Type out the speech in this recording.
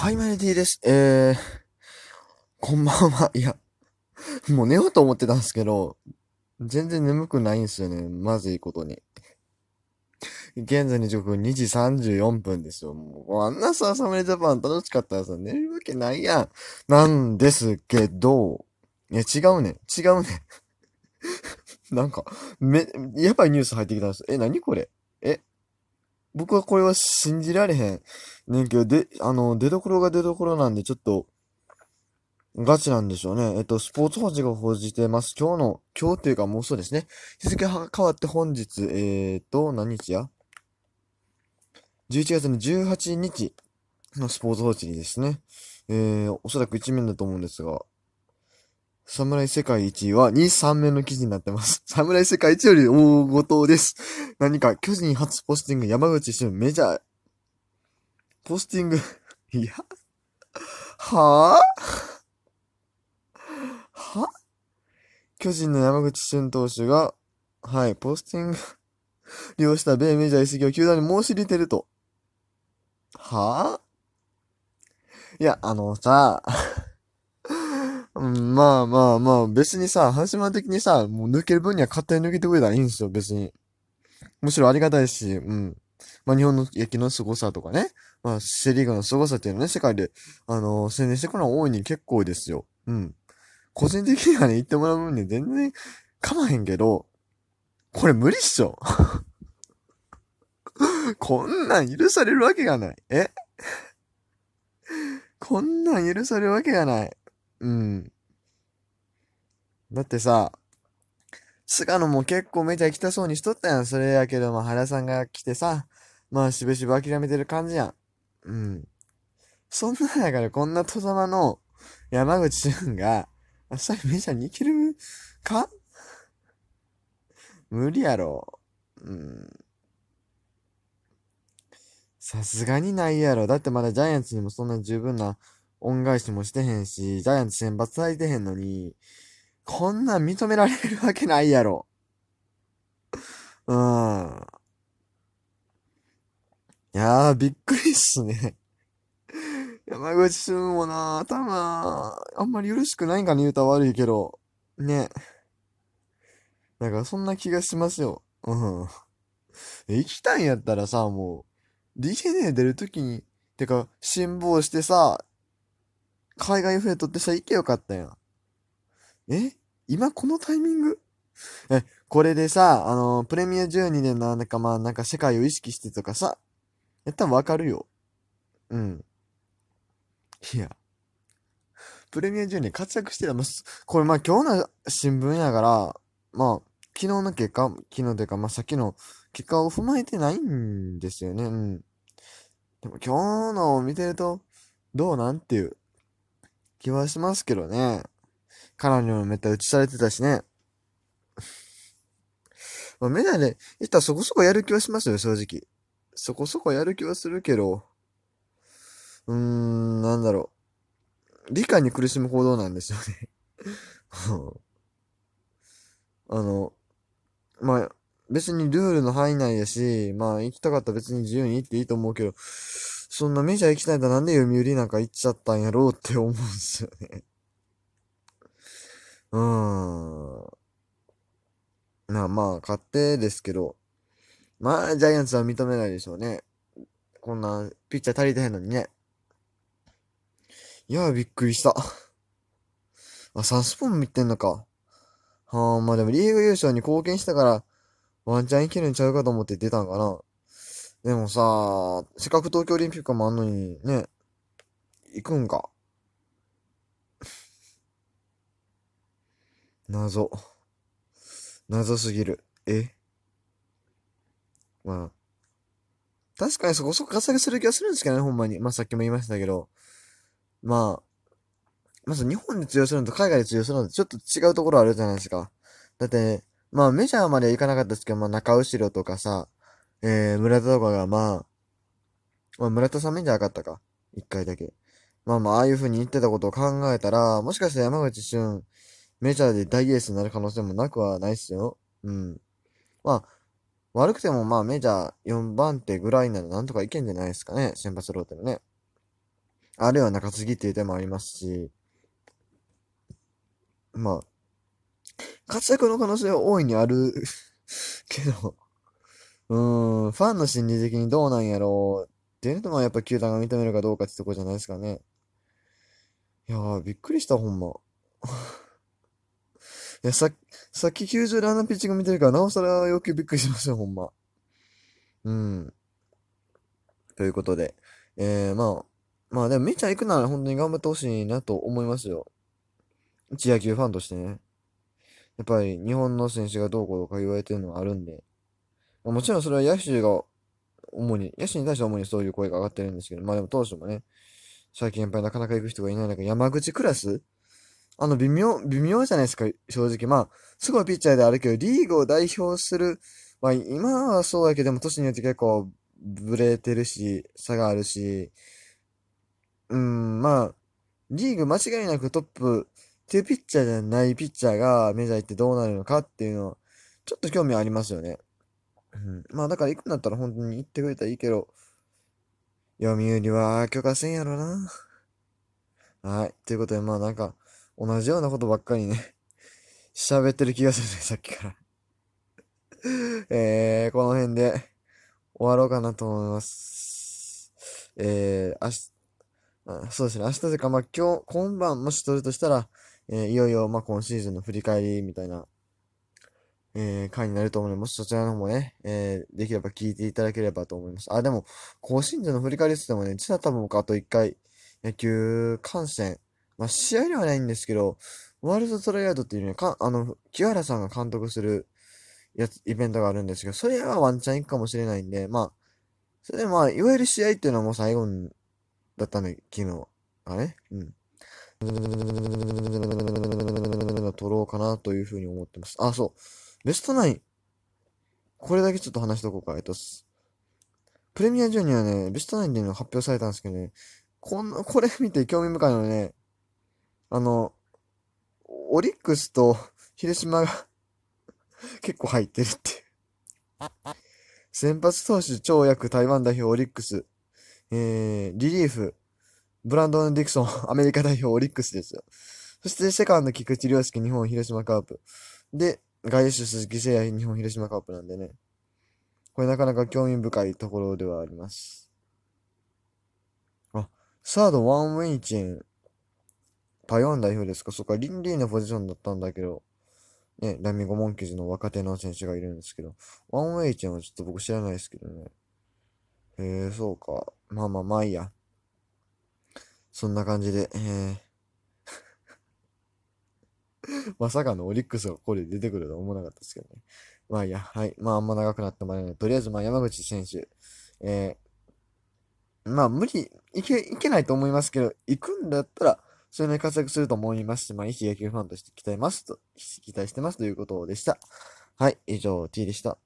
はい、マネティです。えー、こんばんは。いや、もう寝ようと思ってたんですけど、全然眠くないんですよね。まずいことに。現在の時刻2時34分ですよ。もう、あんなさ、サムネジャパン楽しかったらさ、寝るわけないやん。なんですけど、いや、違うね。違うね。なんか、め、やばいニュース入ってきたんです。え、何これ？僕はこれは信じられへん。ねんけど、で、あの、出所が出所なんで、ちょっと、ガチなんでしょうね。えっと、スポーツ報知が報じてます。今日の、今日っていうかもうそうですね。日付が変わって本日、えーと、何日や ?11 月の18日のスポーツ報知にですね。えー、おそらく一面だと思うんですが、侍世界一は2、3面の記事になってます。侍世界一より大ごとです。何か、巨人初ポスティング、山口俊、メジャー、ポスティング、いや、はぁは巨人の山口俊投手が、はい、ポスティング利用した米メジャー移籍を球団に申し入れてると。はぁいや、あのさ、まあまあまあ、別にさ、阪神マン的にさ、もう抜ける分には勝手に抜けてくれたらいいんですよ、別に。むしろありがたいし、うん。まあ日本の野球の凄さとかね、まあセリーグの凄さっていうのね、世界で、あのー宣伝してくるのは大いに結構ですよ。うん。個人的にはね、言ってもらう分には全然構わへんけど、これ無理っしょ。こんなん許されるわけがない。え？こんなん許されるわけがない。うん。だってさ、菅野も結構メジャー行きたそうにしとったやん。それやけど、まあ原さんが来てさ、まあしぶしぶ諦めてる感じやん。うん。そんなやからこんな戸様の山口俊が、明日メジャーに行けるか？無理やろ。うん。さすがにないやろ。だってまだジャイアンツにもそんな十分な恩返しもしてへんし、ジャイアンツ選抜されてへんのに、こんなん認められるわけないやろ。うん。いやー、びっくりっすね。山口俊もな、頭、あんまりよろしくないんかね、言うたら悪いけど。ね。なんか、そんな気がしますよ。うん。え行きたいんやったらさ、もう、DNA 出るときに、てか、辛抱してさ、海外フェイトってさ、行けよかったやん。え今このタイミング？え、これでさ、あの、プレミア12でな、なんかまあ、なんか世界を意識してとかさ、やったらわかるよ。うん。いや。プレミア12活躍してた。まあ、これまあ今日の新聞やから、まあ、昨日の結果、昨日というかまあさっきの結果を踏まえてないんですよね。うん。でも今日のを見てると、どうなんっていう気はしますけどね。彼女もめっちゃ打ちされてたしね。まあ、メジャーで、いったらそこそこやる気はしますよ、正直。そこそこやる気はするけど、うーん、なんだろう。理解に苦しむ行動なんですよね。あの、まあ、別にルールの範囲内やし、まあ、行きたかったら別に自由に行っていいと思うけど、そんなメジャー行きたいんだなんで読売なんか行っちゃったんやろうって思うんですよね。うーん。まあまあ、勝手ですけど、まあ、ジャイアンツは認めないでしょうね。こんな、ピッチャー足りてへんのにね。いや、びっくりした。あ、サスポン見てんのか。はあ、まあでもリーグ優勝に貢献したから、ワンチャンいけるんちゃうかと思って出たんかな。でもさ、せっかく東京オリンピックもあんのに、ね、行くんか。謎。謎すぎる。え？まあ。確かにそこそこ活躍する気がするんですけどね、ほんまに。まあさっきも言いましたけど。まあ、まず日本で通用するのと海外で通用するのとちょっと違うところあるじゃないですか。だって、まあメジャーまでは行かなかったですけど、まあ中後ろとかさ、えー、村田とかがまあ、まあ村田さんメジャー上がったか。一回だけ。まあまあ、ああいう風に言ってたことを考えたら、もしかしたら山口俊、メジャーで大エースになる可能性もなくはないっすよ。うん。まあ、悪くてもまあメジャー4番手ぐらいならなんとかいけんじゃないですかね。先発ローテのね。あるいは中継ぎっていう手もありますし、まあ、活躍の可能性は大いにあるけど、うーん、ファンの心理的にどうなんやろうっていうのはやっぱ球団が認めるかどうかってとこじゃないですかね。いやー、びっくりした、ほんま。いや、さ、さっき90であんなピッチング見てるから、なおさら要求びっくりしました、ほんま。うん。ということで、えー、まあ、まあでも見ちゃ行くなら本当に頑張ってほしいなと思いますよ。一野球ファンとしてね。やっぱり日本の選手がどうこうか言われてるのはあるんで。まあ、もちろんそれは野手が主に、野手に対して主にそういう声が上がってるんですけど、まあでも当初もね、最近やっぱりなかなか行く人がいない中、山口クラスあの、微妙、微妙じゃないですか、正直。まあ、すごいピッチャーであるけど、リーグを代表する、まあ、今はそうやけど、も、年によって結構、ブレてるし、差があるし、うん、まあ、リーグ間違いなくトップっていうピッチャーじゃないピッチャーがメジャー行ってどうなるのかっていうのは、ちょっと興味ありますよね。うん、まあ、だから行くんだったら本当に行ってくれたらいいけど、読売は許可せんやろな。はい。ということで、まあなんか、同じようなことばっかりね 喋ってる気がするね、さっきから えー、この辺で終わろうかなと思います。えー、明日、あそうですね、明日というか、まあ今日、今晩もし撮るとしたら、えー、いよいよ、まあ今シーズンの振り返りみたいな、えー、回になると思うので、もしそちらの方もね、えー、できれば聞いていただければと思います。あ、でも、今シーズンの振り返りってもね、実は多分僕あと一回、野球観戦、まあ、試合ではないんですけど、ワールドトライアウトっていうね、か、あの、木原さんが監督するやつ、イベントがあるんですけど、それはワンチャン行くかもしれないんで、まあ、それでまあ、いわゆる試合っていうのはもう最後だったね、昨日。あれうん。取ろうかなというふうに思ってます。あ、そう。ベストナイン。これだけちょっと話しとこうか。えっと、プレミアジュニアね、ベストナインっていうの発表されたんですけどね、こんな、これ見て興味深いのね、あの、オリックスと広島が 結構入ってるって先発投手超役台湾代表オリックス。えー、リリーフ、ブランドン・ディクソン、アメリカ代表オリックスですよ。そしてセカンド、菊池涼介、日本広島カープ。で、外野手鈴木誠也、日本広島カープなんでね。これなかなか興味深いところではあります。あ、サード、ワンウェイチェン、台湾代表ですか？そっか、リンリーのポジションだったんだけど、ね、ラミゴモンキーズの若手の選手がいるんですけど、ワンウェイチェンはちょっと僕知らないですけどね。へえ、そうか。まあまあまあいいや。そんな感じで、えー まさかのオリックスがここで出てくるとは思わなかったですけどね。まあいいや、はい。まああんま長くなってもらえない。とりあえずまあ山口選手、えー、まあ無理、いけ、いけないと思いますけど、行くんだったら、それなり活躍すると思いますし、まあ、いい野球ファンとして期待ますと、期待してますということでした。はい、以上、T でした。